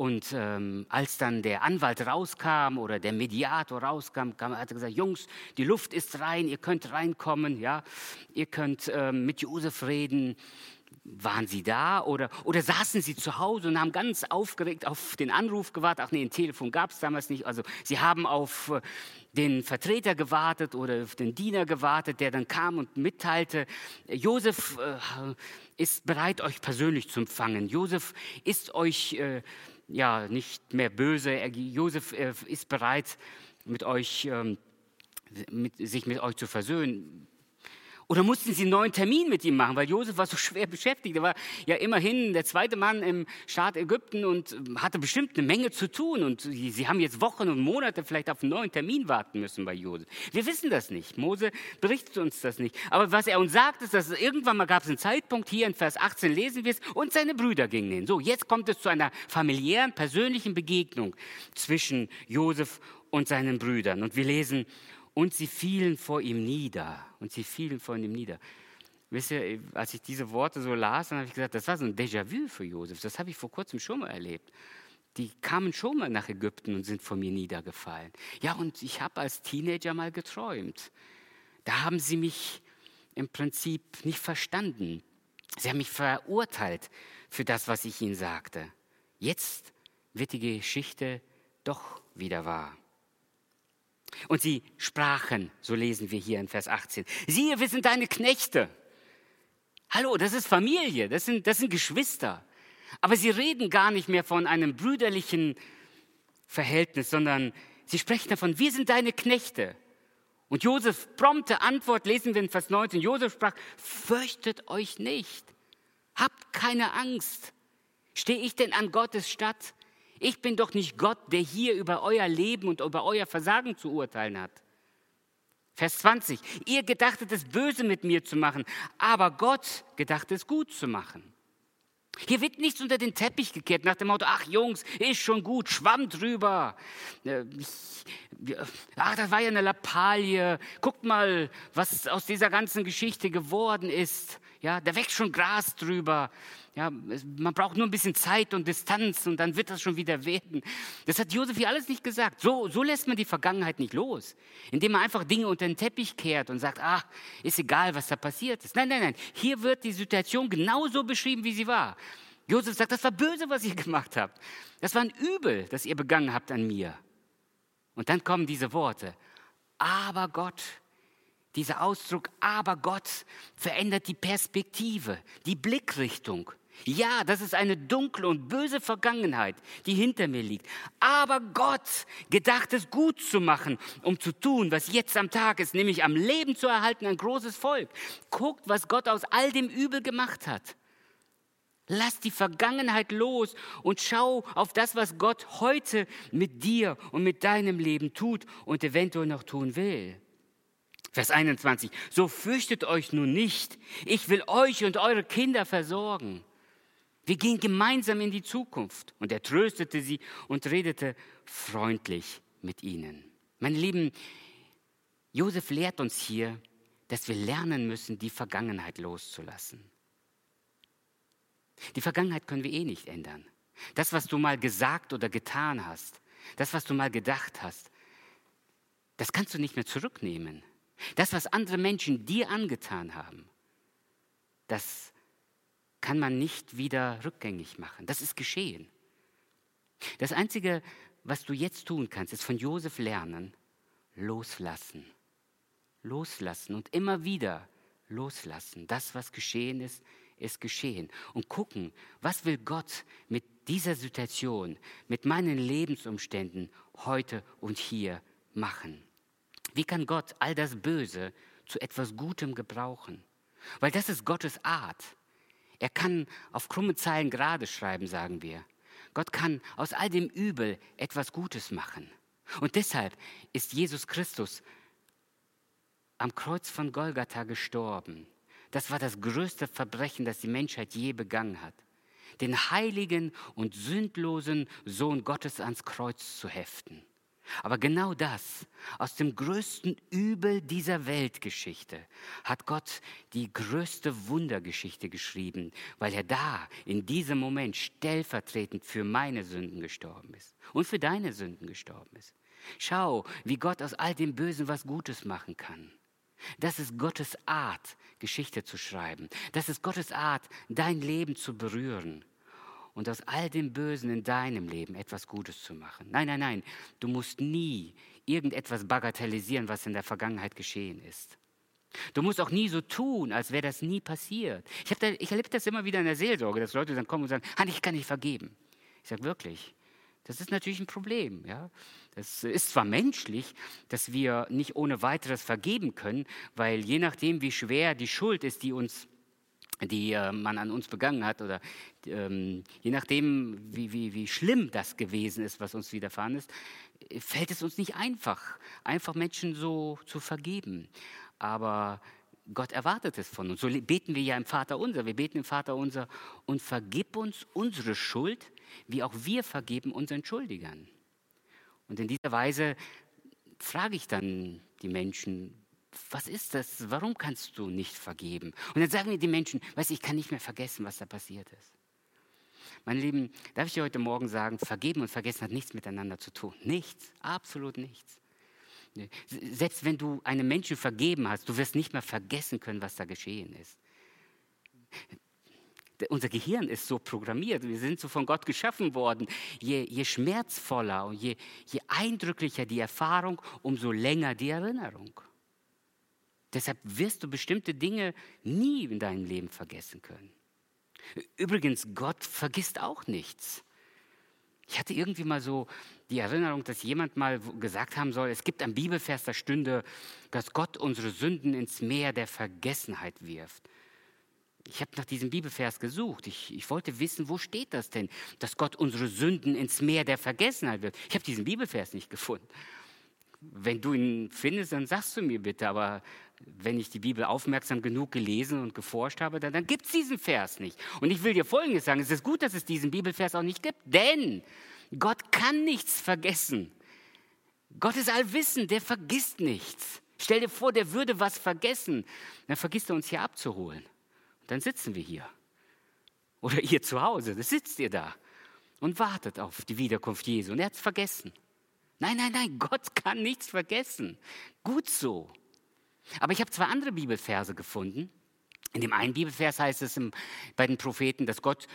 Und ähm, als dann der Anwalt rauskam oder der Mediator rauskam, kam, hat er gesagt, Jungs, die Luft ist rein, ihr könnt reinkommen, ja? ihr könnt ähm, mit Josef reden waren Sie da oder, oder saßen Sie zu Hause und haben ganz aufgeregt auf den Anruf gewartet? Ach nee, ein Telefon gab es damals nicht. Also Sie haben auf äh, den Vertreter gewartet oder auf den Diener gewartet, der dann kam und mitteilte, Josef äh, ist bereit, euch persönlich zu empfangen. Josef ist euch äh, ja nicht mehr böse. Josef äh, ist bereit, mit euch, ähm, mit, sich mit euch zu versöhnen. Oder mussten sie einen neuen Termin mit ihm machen, weil Josef war so schwer beschäftigt. Er war ja immerhin der zweite Mann im Staat Ägypten und hatte bestimmt eine Menge zu tun. Und sie, sie haben jetzt Wochen und Monate vielleicht auf einen neuen Termin warten müssen bei Josef. Wir wissen das nicht. Mose berichtet uns das nicht. Aber was er uns sagt, ist, dass irgendwann mal gab es einen Zeitpunkt, hier in Vers 18 lesen wir es, und seine Brüder gingen hin. So, jetzt kommt es zu einer familiären, persönlichen Begegnung zwischen Josef und seinen Brüdern. Und wir lesen, und sie fielen vor ihm nieder. Und sie fielen vor ihm nieder. Wisst ihr, als ich diese Worte so las, dann habe ich gesagt, das war so ein Déjà-vu für Josef. Das habe ich vor kurzem schon mal erlebt. Die kamen schon mal nach Ägypten und sind vor mir niedergefallen. Ja, und ich habe als Teenager mal geträumt, da haben sie mich im Prinzip nicht verstanden. Sie haben mich verurteilt für das, was ich ihnen sagte. Jetzt wird die Geschichte doch wieder wahr. Und sie sprachen, so lesen wir hier in Vers 18, siehe, wir sind deine Knechte. Hallo, das ist Familie, das sind, das sind Geschwister. Aber sie reden gar nicht mehr von einem brüderlichen Verhältnis, sondern sie sprechen davon, wir sind deine Knechte. Und Josef prompte Antwort lesen wir in Vers 19. Josef sprach, fürchtet euch nicht, habt keine Angst. Stehe ich denn an Gottes Statt? Ich bin doch nicht Gott, der hier über euer Leben und über euer Versagen zu urteilen hat. Vers 20. Ihr gedachtet es böse mit mir zu machen, aber Gott gedachte es gut zu machen. Hier wird nichts unter den Teppich gekehrt nach dem Motto, ach Jungs, ist schon gut, schwamm drüber. Äh, ach, das war ja eine Lappalie. Guckt mal, was aus dieser ganzen Geschichte geworden ist. Ja, da wächst schon Gras drüber. Ja, man braucht nur ein bisschen Zeit und Distanz und dann wird das schon wieder werden. Das hat Josef hier alles nicht gesagt. So, so lässt man die Vergangenheit nicht los. Indem man einfach Dinge unter den Teppich kehrt und sagt, ach, ist egal, was da passiert ist. Nein, nein, nein. Hier wird die Situation genauso beschrieben, wie sie war. Josef sagt, das war böse, was ihr gemacht habt. Das war ein Übel, das ihr begangen habt an mir. Und dann kommen diese Worte. Aber Gott dieser Ausdruck, aber Gott verändert die Perspektive, die Blickrichtung. Ja, das ist eine dunkle und böse Vergangenheit, die hinter mir liegt. Aber Gott gedacht es gut zu machen, um zu tun, was jetzt am Tag ist, nämlich am Leben zu erhalten, ein großes Volk. Guckt, was Gott aus all dem Übel gemacht hat. Lass die Vergangenheit los und schau auf das, was Gott heute mit dir und mit deinem Leben tut und eventuell noch tun will. Vers 21. So fürchtet euch nun nicht. Ich will euch und eure Kinder versorgen. Wir gehen gemeinsam in die Zukunft. Und er tröstete sie und redete freundlich mit ihnen. Meine Lieben, Josef lehrt uns hier, dass wir lernen müssen, die Vergangenheit loszulassen. Die Vergangenheit können wir eh nicht ändern. Das, was du mal gesagt oder getan hast, das, was du mal gedacht hast, das kannst du nicht mehr zurücknehmen. Das, was andere Menschen dir angetan haben, das kann man nicht wieder rückgängig machen. Das ist geschehen. Das Einzige, was du jetzt tun kannst, ist von Josef lernen, loslassen. Loslassen und immer wieder loslassen. Das, was geschehen ist, ist geschehen. Und gucken, was will Gott mit dieser Situation, mit meinen Lebensumständen heute und hier machen. Wie kann Gott all das Böse zu etwas Gutem gebrauchen? Weil das ist Gottes Art. Er kann auf krumme Zeilen gerade schreiben, sagen wir. Gott kann aus all dem Übel etwas Gutes machen. Und deshalb ist Jesus Christus am Kreuz von Golgatha gestorben. Das war das größte Verbrechen, das die Menschheit je begangen hat. Den heiligen und sündlosen Sohn Gottes ans Kreuz zu heften. Aber genau das, aus dem größten Übel dieser Weltgeschichte, hat Gott die größte Wundergeschichte geschrieben, weil er da, in diesem Moment, stellvertretend für meine Sünden gestorben ist und für deine Sünden gestorben ist. Schau, wie Gott aus all dem Bösen was Gutes machen kann. Das ist Gottes Art, Geschichte zu schreiben. Das ist Gottes Art, dein Leben zu berühren und aus all dem Bösen in deinem Leben etwas Gutes zu machen. Nein, nein, nein, du musst nie irgendetwas bagatellisieren, was in der Vergangenheit geschehen ist. Du musst auch nie so tun, als wäre das nie passiert. Ich, da, ich erlebe das immer wieder in der Seelsorge, dass Leute dann kommen und sagen, ich kann nicht vergeben. Ich sage wirklich, das ist natürlich ein Problem. Ja? Das ist zwar menschlich, dass wir nicht ohne weiteres vergeben können, weil je nachdem, wie schwer die Schuld ist, die uns die äh, man an uns begangen hat oder ähm, je nachdem, wie, wie, wie schlimm das gewesen ist, was uns widerfahren ist, fällt es uns nicht einfach, einfach Menschen so zu vergeben. Aber Gott erwartet es von uns. So beten wir ja im Vater unser. Wir beten im Vater unser und vergib uns unsere Schuld, wie auch wir vergeben unseren Schuldigern. Und in dieser Weise frage ich dann die Menschen, was ist das? Warum kannst du nicht vergeben? Und dann sagen mir die Menschen, weißt ich kann nicht mehr vergessen, was da passiert ist. Meine Lieben, darf ich dir heute Morgen sagen, vergeben und vergessen hat nichts miteinander zu tun. Nichts, absolut nichts. Selbst wenn du einem Menschen vergeben hast, du wirst nicht mehr vergessen können, was da geschehen ist. Unser Gehirn ist so programmiert, wir sind so von Gott geschaffen worden. Je, je schmerzvoller und je, je eindrücklicher die Erfahrung, umso länger die Erinnerung. Deshalb wirst du bestimmte Dinge nie in deinem Leben vergessen können. Übrigens, Gott vergisst auch nichts. Ich hatte irgendwie mal so die Erinnerung, dass jemand mal gesagt haben soll, es gibt ein Bibelvers, da stünde, dass Gott unsere Sünden ins Meer der Vergessenheit wirft. Ich habe nach diesem Bibelvers gesucht. Ich, ich, wollte wissen, wo steht das denn, dass Gott unsere Sünden ins Meer der Vergessenheit wirft. Ich habe diesen Bibelvers nicht gefunden. Wenn du ihn findest, dann sagst du mir bitte, aber wenn ich die Bibel aufmerksam genug gelesen und geforscht habe, dann, dann gibt es diesen Vers nicht. Und ich will dir Folgendes sagen, es ist gut, dass es diesen Bibelvers auch nicht gibt, denn Gott kann nichts vergessen. Gott ist allwissend, der vergisst nichts. Stell dir vor, der würde was vergessen, dann vergisst er uns hier abzuholen. Und dann sitzen wir hier. Oder ihr zu Hause, da sitzt ihr da und wartet auf die Wiederkunft Jesu. Und er hat es vergessen. Nein, nein, nein, Gott kann nichts vergessen. Gut so. Aber ich habe zwei andere Bibelverse gefunden. In dem einen Bibelvers heißt es bei den Propheten, dass Gott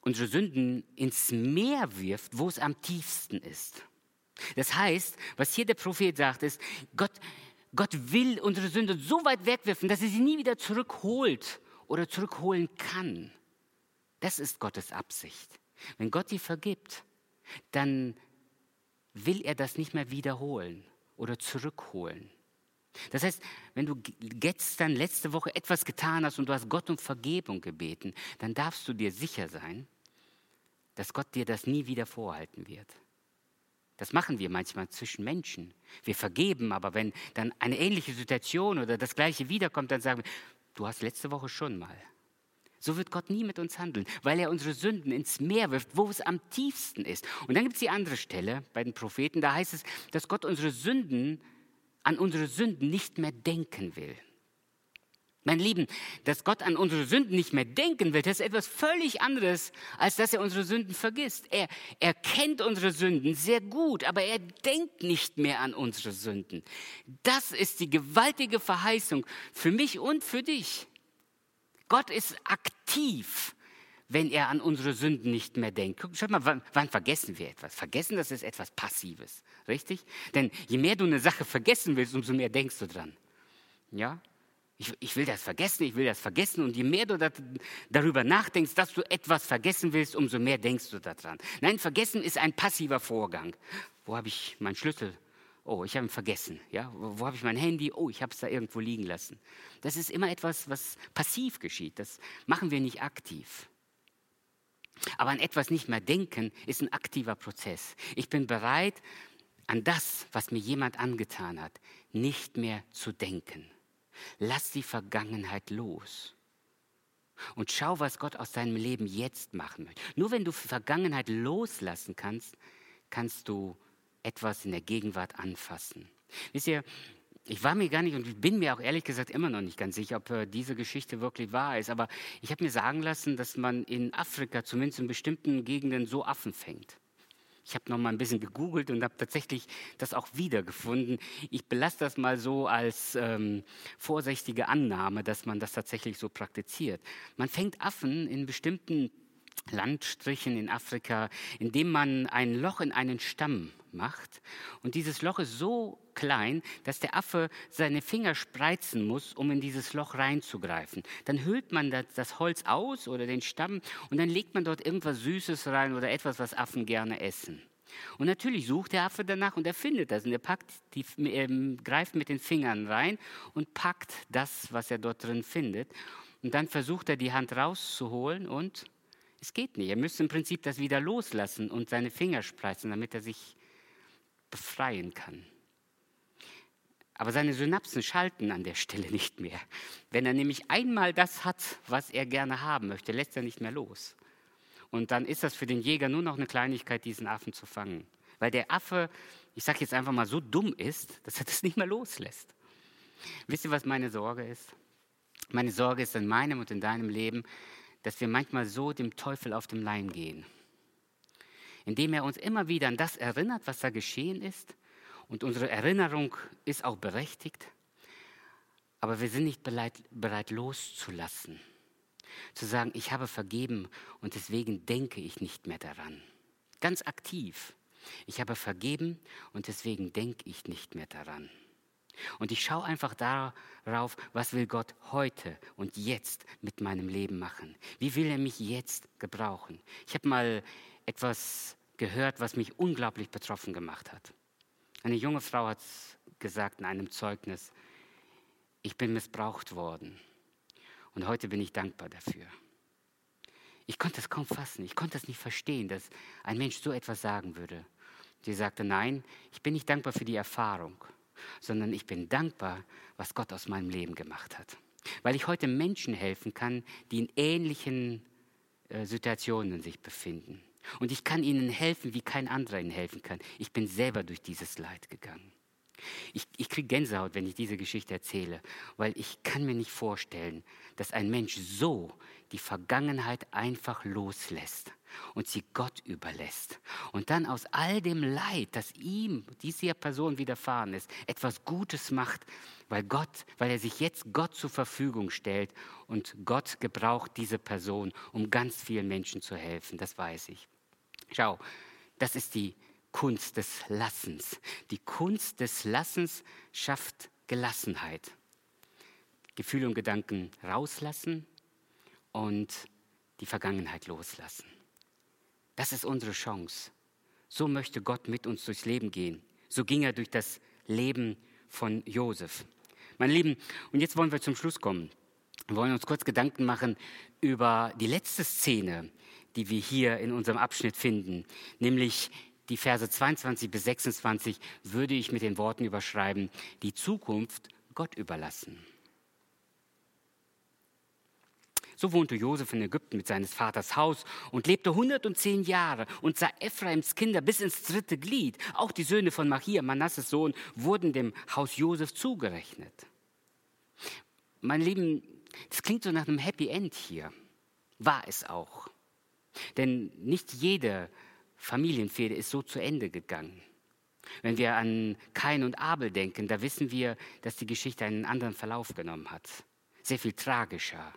unsere Sünden ins Meer wirft, wo es am tiefsten ist. Das heißt, was hier der Prophet sagt, ist, Gott, Gott will unsere Sünden so weit wegwerfen, dass er sie nie wieder zurückholt oder zurückholen kann. Das ist Gottes Absicht. Wenn Gott die vergibt, dann will er das nicht mehr wiederholen oder zurückholen. Das heißt, wenn du gestern, letzte Woche etwas getan hast und du hast Gott um Vergebung gebeten, dann darfst du dir sicher sein, dass Gott dir das nie wieder vorhalten wird. Das machen wir manchmal zwischen Menschen. Wir vergeben, aber wenn dann eine ähnliche Situation oder das gleiche wiederkommt, dann sagen wir, du hast letzte Woche schon mal. So wird Gott nie mit uns handeln, weil er unsere Sünden ins Meer wirft, wo es am tiefsten ist. Und dann gibt es die andere Stelle bei den Propheten, da heißt es, dass Gott unsere Sünden an unsere Sünden nicht mehr denken will. Mein Lieben, dass Gott an unsere Sünden nicht mehr denken will, das ist etwas völlig anderes, als dass er unsere Sünden vergisst. Er, er kennt unsere Sünden sehr gut, aber er denkt nicht mehr an unsere Sünden. Das ist die gewaltige Verheißung für mich und für dich. Gott ist aktiv, wenn er an unsere Sünden nicht mehr denkt. Schau mal, wann, wann vergessen wir etwas? Vergessen, das ist etwas Passives, richtig? Denn je mehr du eine Sache vergessen willst, umso mehr denkst du dran. Ja? Ich, ich will das vergessen, ich will das vergessen. Und je mehr du dat, darüber nachdenkst, dass du etwas vergessen willst, umso mehr denkst du daran. Nein, vergessen ist ein passiver Vorgang. Wo habe ich meinen Schlüssel? Oh, ich habe ihn vergessen. Ja? Wo, wo habe ich mein Handy? Oh, ich habe es da irgendwo liegen lassen. Das ist immer etwas, was passiv geschieht. Das machen wir nicht aktiv. Aber an etwas nicht mehr denken ist ein aktiver Prozess. Ich bin bereit, an das, was mir jemand angetan hat, nicht mehr zu denken. Lass die Vergangenheit los. Und schau, was Gott aus deinem Leben jetzt machen möchte. Nur wenn du Vergangenheit loslassen kannst, kannst du etwas in der Gegenwart anfassen. Wisst ihr, ich war mir gar nicht und bin mir auch ehrlich gesagt immer noch nicht ganz sicher, ob äh, diese Geschichte wirklich wahr ist. Aber ich habe mir sagen lassen, dass man in Afrika, zumindest in bestimmten Gegenden, so Affen fängt. Ich habe noch mal ein bisschen gegoogelt und habe tatsächlich das auch wiedergefunden. Ich belasse das mal so als ähm, vorsichtige Annahme, dass man das tatsächlich so praktiziert. Man fängt Affen in bestimmten Landstrichen in Afrika, indem man ein Loch in einen Stamm macht. Und dieses Loch ist so klein, dass der Affe seine Finger spreizen muss, um in dieses Loch reinzugreifen. Dann hüllt man das, Holz aus oder den Stamm und dann legt man dort irgendwas Süßes rein oder etwas, was Affen gerne essen. Und natürlich sucht der Affe danach und er findet das und er packt die, äh, greift mit den Fingern rein und packt das, was er dort drin findet. Und dann versucht er die Hand rauszuholen und es geht nicht. Er müsste im Prinzip das wieder loslassen und seine Finger spreizen, damit er sich befreien kann. Aber seine Synapsen schalten an der Stelle nicht mehr. Wenn er nämlich einmal das hat, was er gerne haben möchte, lässt er nicht mehr los. Und dann ist das für den Jäger nur noch eine Kleinigkeit, diesen Affen zu fangen. Weil der Affe, ich sage jetzt einfach mal, so dumm ist, dass er das nicht mehr loslässt. Wisst ihr, was meine Sorge ist? Meine Sorge ist in meinem und in deinem Leben, dass wir manchmal so dem Teufel auf dem Leim gehen. Indem er uns immer wieder an das erinnert, was da geschehen ist Und unsere Erinnerung ist auch berechtigt, aber wir sind nicht bereit, bereit loszulassen. Zu sagen, ich habe vergeben und deswegen denke ich nicht mehr daran. Ganz aktiv. Ich habe vergeben und deswegen denke ich nicht mehr daran. Und ich schaue einfach darauf, was will Gott heute und jetzt mit meinem Leben machen? Wie will er mich jetzt gebrauchen? Ich habe mal etwas gehört, was mich unglaublich betroffen gemacht hat. Eine junge Frau hat gesagt in einem Zeugnis, ich bin missbraucht worden und heute bin ich dankbar dafür. Ich konnte es kaum fassen, ich konnte es nicht verstehen, dass ein Mensch so etwas sagen würde. Sie sagte, nein, ich bin nicht dankbar für die Erfahrung, sondern ich bin dankbar, was Gott aus meinem Leben gemacht hat. Weil ich heute Menschen helfen kann, die in ähnlichen äh, Situationen sich befinden. Und ich kann ihnen helfen, wie kein anderer ihnen helfen kann. Ich bin selber durch dieses Leid gegangen. Ich, ich kriege Gänsehaut, wenn ich diese Geschichte erzähle, weil ich kann mir nicht vorstellen, dass ein Mensch so die Vergangenheit einfach loslässt und sie Gott überlässt und dann aus all dem Leid, das ihm, dieser Person widerfahren ist, etwas Gutes macht, weil Gott, weil er sich jetzt Gott zur Verfügung stellt und Gott gebraucht diese Person, um ganz vielen Menschen zu helfen, das weiß ich. Schau, das ist die Kunst des Lassens. Die Kunst des Lassens schafft Gelassenheit. Gefühle und Gedanken rauslassen und die Vergangenheit loslassen. Das ist unsere Chance. So möchte Gott mit uns durchs Leben gehen. So ging er durch das Leben von Josef. Meine Lieben, und jetzt wollen wir zum Schluss kommen. Wir wollen uns kurz Gedanken machen über die letzte Szene, die wir hier in unserem Abschnitt finden, nämlich die Verse 22 bis 26 würde ich mit den Worten überschreiben, die Zukunft Gott überlassen. So wohnte Josef in Ägypten mit seines Vaters Haus und lebte 110 Jahre und sah Ephraims Kinder bis ins dritte Glied. Auch die Söhne von Machia, Manasses Sohn, wurden dem Haus Josef zugerechnet. Meine Lieben, das klingt so nach einem Happy End hier. War es auch. Denn nicht jede Familienfehde ist so zu Ende gegangen. Wenn wir an Kain und Abel denken, da wissen wir, dass die Geschichte einen anderen Verlauf genommen hat. Sehr viel tragischer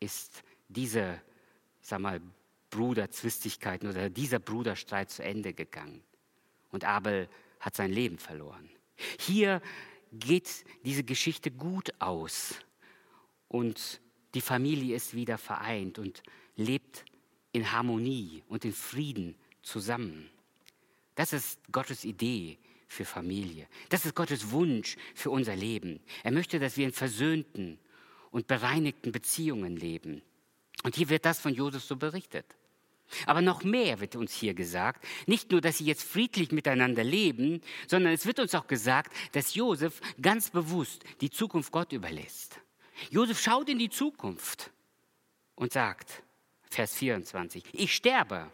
ist diese, sag mal, Bruderzwistigkeiten oder dieser Bruderstreit zu Ende gegangen. Und Abel hat sein Leben verloren. Hier geht diese Geschichte gut aus und die Familie ist wieder vereint und lebt in Harmonie und in Frieden zusammen. Das ist Gottes Idee für Familie. Das ist Gottes Wunsch für unser Leben. Er möchte, dass wir in versöhnten und bereinigten Beziehungen leben. Und hier wird das von Josef so berichtet. Aber noch mehr wird uns hier gesagt. Nicht nur, dass sie jetzt friedlich miteinander leben, sondern es wird uns auch gesagt, dass Josef ganz bewusst die Zukunft Gott überlässt. Josef schaut in die Zukunft und sagt, Vers 24, ich sterbe,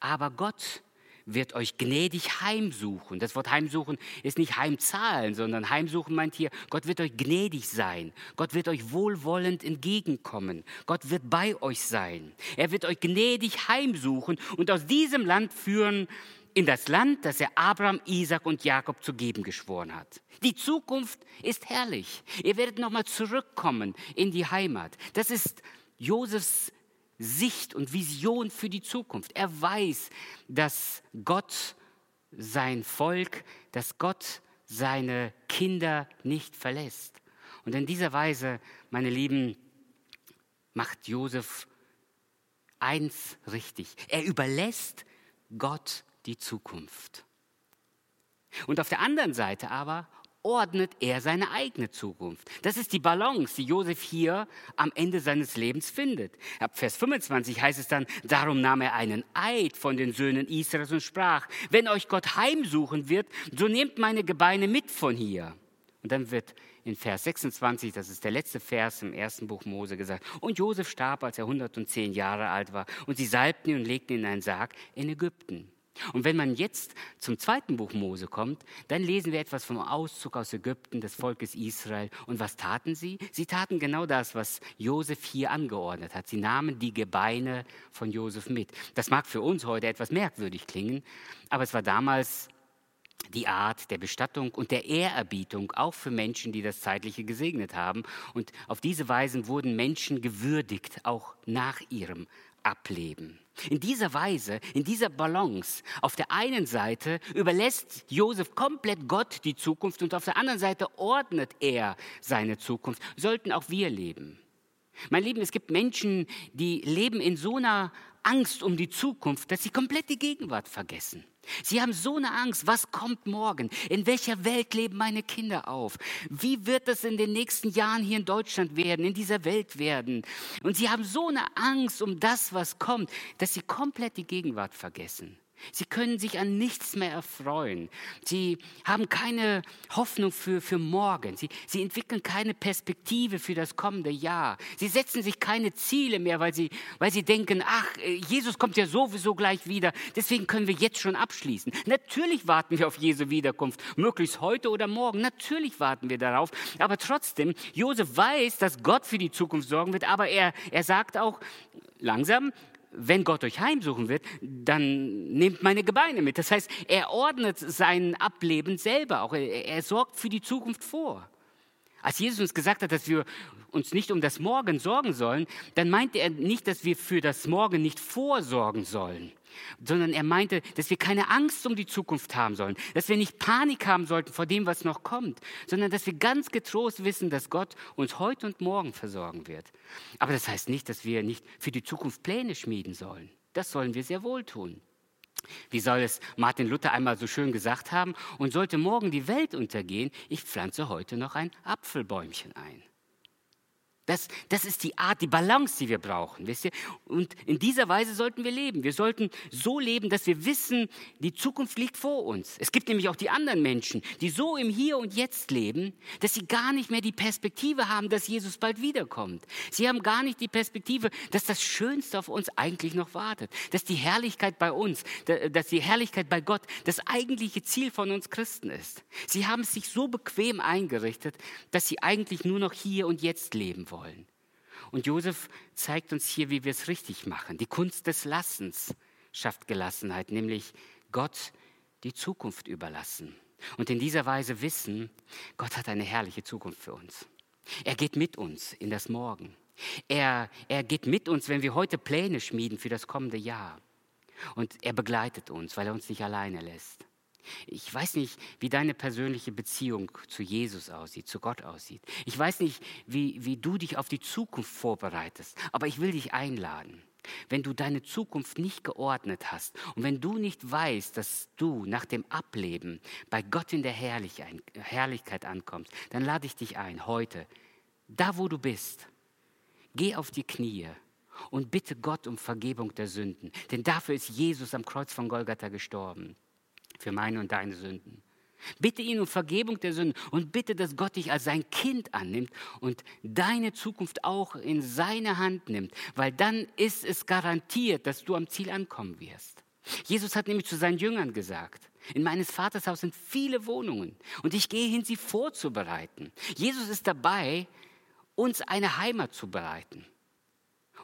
aber Gott wird euch gnädig heimsuchen. Das Wort heimsuchen ist nicht heimzahlen, sondern heimsuchen meint hier, Gott wird euch gnädig sein. Gott wird euch wohlwollend entgegenkommen. Gott wird bei euch sein. Er wird euch gnädig heimsuchen und aus diesem Land führen in das Land, das er Abraham, Isaac und Jakob zu geben geschworen hat. Die Zukunft ist herrlich. Ihr werdet nochmal zurückkommen in die Heimat. Das ist Josefs Sicht und Vision für die Zukunft. Er weiß, dass Gott sein Volk, dass Gott seine Kinder nicht verlässt. Und in dieser Weise, meine Lieben, macht Josef eins richtig. Er überlässt Gott die Zukunft. Und auf der anderen Seite aber ordnet er seine eigene Zukunft. Das ist die Balance, die Josef hier am Ende seines Lebens findet. Ab Vers 25 heißt es dann, darum nahm er einen Eid von den Söhnen Israels und sprach, wenn euch Gott heimsuchen wird, so nehmt meine Gebeine mit von hier. Und dann wird in Vers 26, das ist der letzte Vers im ersten Buch Mose gesagt, und Josef starb, als er 110 Jahre alt war, und sie salbten ihn und legten ihn in einen Sarg in Ägypten. Und wenn man jetzt zum zweiten Buch Mose kommt, dann lesen wir etwas vom Auszug aus Ägypten des Volkes Israel. Und was taten sie? Sie taten genau das, was Josef hier angeordnet hat. Sie nahmen die Gebeine von Josef mit. Das mag für uns heute etwas merkwürdig klingen, aber es war damals die Art der Bestattung und der Ehrerbietung auch für Menschen, die das Zeitliche gesegnet haben. Und auf diese Weise wurden Menschen gewürdigt, auch nach ihrem Ableben. In dieser Weise, in dieser Balance, auf der einen Seite überlässt Josef komplett Gott die Zukunft und auf der anderen Seite ordnet er seine Zukunft. Sollten auch wir leben. Mein Lieben, es gibt Menschen, die leben in so einer Angst um die Zukunft, dass sie komplett die Gegenwart vergessen. Sie haben so eine Angst, was kommt morgen? In welcher Welt leben meine Kinder auf? Wie wird es in den nächsten Jahren hier in Deutschland werden, in dieser Welt werden? Und sie haben so eine Angst um das, was kommt, dass sie komplett die Gegenwart vergessen. Sie können sich an nichts mehr erfreuen. Sie haben keine Hoffnung für, für morgen. Sie, sie entwickeln keine Perspektive für das kommende Jahr. Sie setzen sich keine Ziele mehr, weil sie, weil sie denken, ach, äh, Jesus kommt ja sowieso gleich wieder. Deswegen können wir jetzt schon abschließen. Natürlich warten wir auf Jesu Wiederkunft, möglichst heute oder morgen. Natürlich warten wir darauf. Aber trotzdem, Josef weiß, dass Gott für die Zukunft sorgen wird. Aber er, er sagt auch langsam, wenn Gott euch heimsuchen wird, dann nehmt meine Gebeine mit. Das heißt, er ordnet sein Ableben selber auch. Er, er sorgt für die Zukunft vor. Als Jesus uns gesagt hat, dass wir uns nicht um das Morgen sorgen sollen, dann meinte er nicht, dass wir für das Morgen nicht vorsorgen sollen sondern er meinte, dass wir keine Angst um die Zukunft haben sollen, dass wir nicht Panik haben sollten vor dem, was noch kommt, sondern dass wir ganz getrost wissen, dass Gott uns heute und morgen versorgen wird. Aber das heißt nicht, dass wir nicht für die Zukunft Pläne schmieden sollen. Das sollen wir sehr wohl tun. Wie soll es Martin Luther einmal so schön gesagt haben? Und sollte morgen die Welt untergehen, ich pflanze heute noch ein Apfelbäumchen ein. Das, das ist die Art, die Balance, die wir brauchen. Wisst ihr? Und in dieser Weise sollten wir leben. Wir sollten so leben, dass wir wissen, die Zukunft liegt vor uns. Es gibt nämlich auch die anderen Menschen, die so im Hier und Jetzt leben, dass sie gar nicht mehr die Perspektive haben, dass Jesus bald wiederkommt. Sie haben gar nicht die Perspektive, dass das Schönste auf uns eigentlich noch wartet. Dass die Herrlichkeit bei uns, dass die Herrlichkeit bei Gott das eigentliche Ziel von uns Christen ist. Sie haben es sich so bequem eingerichtet, dass sie eigentlich nur noch hier und jetzt leben wollen wollen. Und Josef zeigt uns hier, wie wir es richtig machen. Die Kunst des Lassens schafft Gelassenheit, nämlich Gott die Zukunft überlassen. Und in dieser Weise wissen, Gott hat eine herrliche Zukunft für uns. Er geht mit uns in das Morgen. Er, er geht mit uns, wenn wir heute Pläne schmieden für das kommende Jahr. Und er begleitet uns, weil er uns nicht alleine lässt. Ich weiß nicht, wie deine persönliche Beziehung zu Jesus aussieht, zu Gott aussieht. Ich weiß nicht, wie, wie du dich auf die Zukunft vorbereitest, aber ich will dich einladen. Wenn du deine Zukunft nicht geordnet hast und wenn du nicht weißt, dass du nach dem Ableben bei Gott in der Herrlichkeit ankommst, dann lade ich dich ein, heute, da wo du bist, geh auf die Knie und bitte Gott um Vergebung der Sünden. Denn dafür ist Jesus am Kreuz von Golgatha gestorben für meine und deine Sünden. Bitte ihn um Vergebung der Sünden und bitte, dass Gott dich als sein Kind annimmt und deine Zukunft auch in seine Hand nimmt, weil dann ist es garantiert, dass du am Ziel ankommen wirst. Jesus hat nämlich zu seinen Jüngern gesagt, in meines Vaters Haus sind viele Wohnungen und ich gehe hin, sie vorzubereiten. Jesus ist dabei, uns eine Heimat zu bereiten.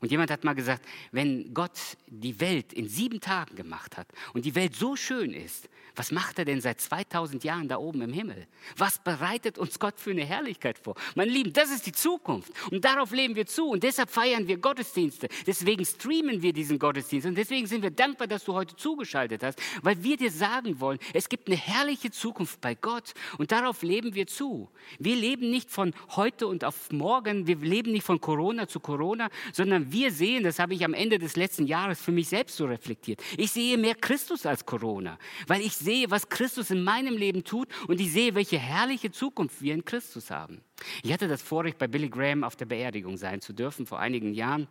Und jemand hat mal gesagt, wenn Gott die Welt in sieben Tagen gemacht hat und die Welt so schön ist, was macht er denn seit 2000 Jahren da oben im Himmel? Was bereitet uns Gott für eine Herrlichkeit vor? Meine Lieben, das ist die Zukunft. Und darauf leben wir zu. Und deshalb feiern wir Gottesdienste. Deswegen streamen wir diesen Gottesdienst. Und deswegen sind wir dankbar, dass du heute zugeschaltet hast, weil wir dir sagen wollen, es gibt eine herrliche Zukunft bei Gott. Und darauf leben wir zu. Wir leben nicht von heute und auf morgen. Wir leben nicht von Corona zu Corona, sondern wir sehen, das habe ich am Ende des letzten Jahres für mich selbst so reflektiert. Ich sehe mehr Christus als Corona, weil ich sehe, was Christus in meinem Leben tut und ich sehe, welche herrliche Zukunft wir in Christus haben. Ich hatte das Vorrecht, bei Billy Graham auf der Beerdigung sein zu dürfen vor einigen Jahren.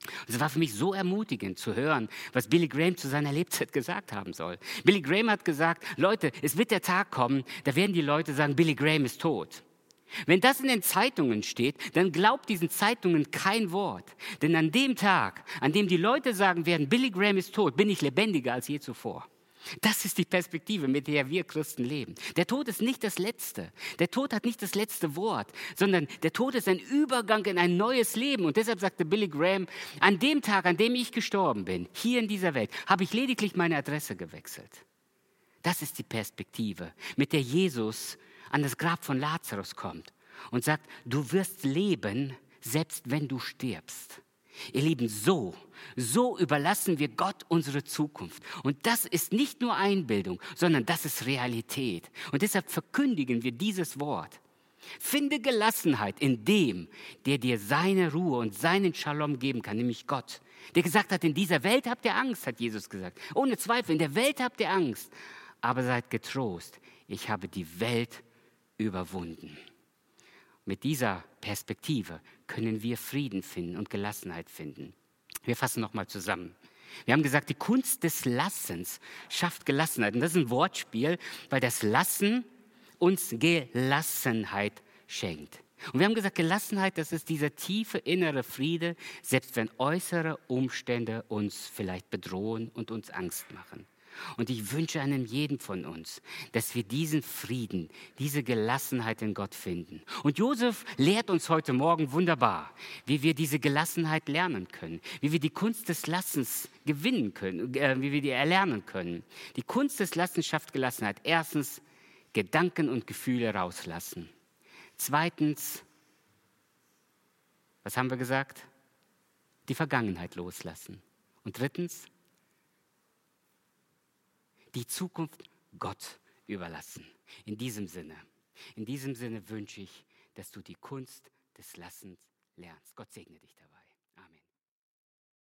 Und es war für mich so ermutigend zu hören, was Billy Graham zu seiner Lebzeit gesagt haben soll. Billy Graham hat gesagt, Leute, es wird der Tag kommen, da werden die Leute sagen, Billy Graham ist tot. Wenn das in den Zeitungen steht, dann glaubt diesen Zeitungen kein Wort. Denn an dem Tag, an dem die Leute sagen werden, Billy Graham ist tot, bin ich lebendiger als je zuvor. Das ist die Perspektive, mit der wir Christen leben. Der Tod ist nicht das Letzte. Der Tod hat nicht das letzte Wort, sondern der Tod ist ein Übergang in ein neues Leben. Und deshalb sagte Billy Graham, an dem Tag, an dem ich gestorben bin, hier in dieser Welt, habe ich lediglich meine Adresse gewechselt. Das ist die Perspektive, mit der Jesus an das Grab von Lazarus kommt und sagt, du wirst leben, selbst wenn du stirbst. Ihr Lieben, so, so überlassen wir Gott unsere Zukunft. Und das ist nicht nur Einbildung, sondern das ist Realität. Und deshalb verkündigen wir dieses Wort. Finde Gelassenheit in dem, der dir seine Ruhe und seinen Shalom geben kann, nämlich Gott. Der gesagt hat, in dieser Welt habt ihr Angst, hat Jesus gesagt. Ohne Zweifel, in der Welt habt ihr Angst. Aber seid getrost, ich habe die Welt überwunden. Mit dieser Perspektive können wir Frieden finden und Gelassenheit finden. Wir fassen nochmal zusammen. Wir haben gesagt, die Kunst des Lassens schafft Gelassenheit. Und das ist ein Wortspiel, weil das Lassen uns Gelassenheit schenkt. Und wir haben gesagt, Gelassenheit, das ist dieser tiefe innere Friede, selbst wenn äußere Umstände uns vielleicht bedrohen und uns Angst machen. Und ich wünsche einem jeden von uns, dass wir diesen Frieden, diese Gelassenheit in Gott finden. Und Josef lehrt uns heute Morgen wunderbar, wie wir diese Gelassenheit lernen können, wie wir die Kunst des Lassens gewinnen können, äh, wie wir die erlernen können. Die Kunst des Lassens schafft Gelassenheit. Erstens, Gedanken und Gefühle rauslassen. Zweitens, was haben wir gesagt? Die Vergangenheit loslassen. Und drittens, die Zukunft Gott überlassen. In diesem Sinne, in diesem Sinne wünsche ich, dass du die Kunst des Lassens lernst. Gott segne dich dabei.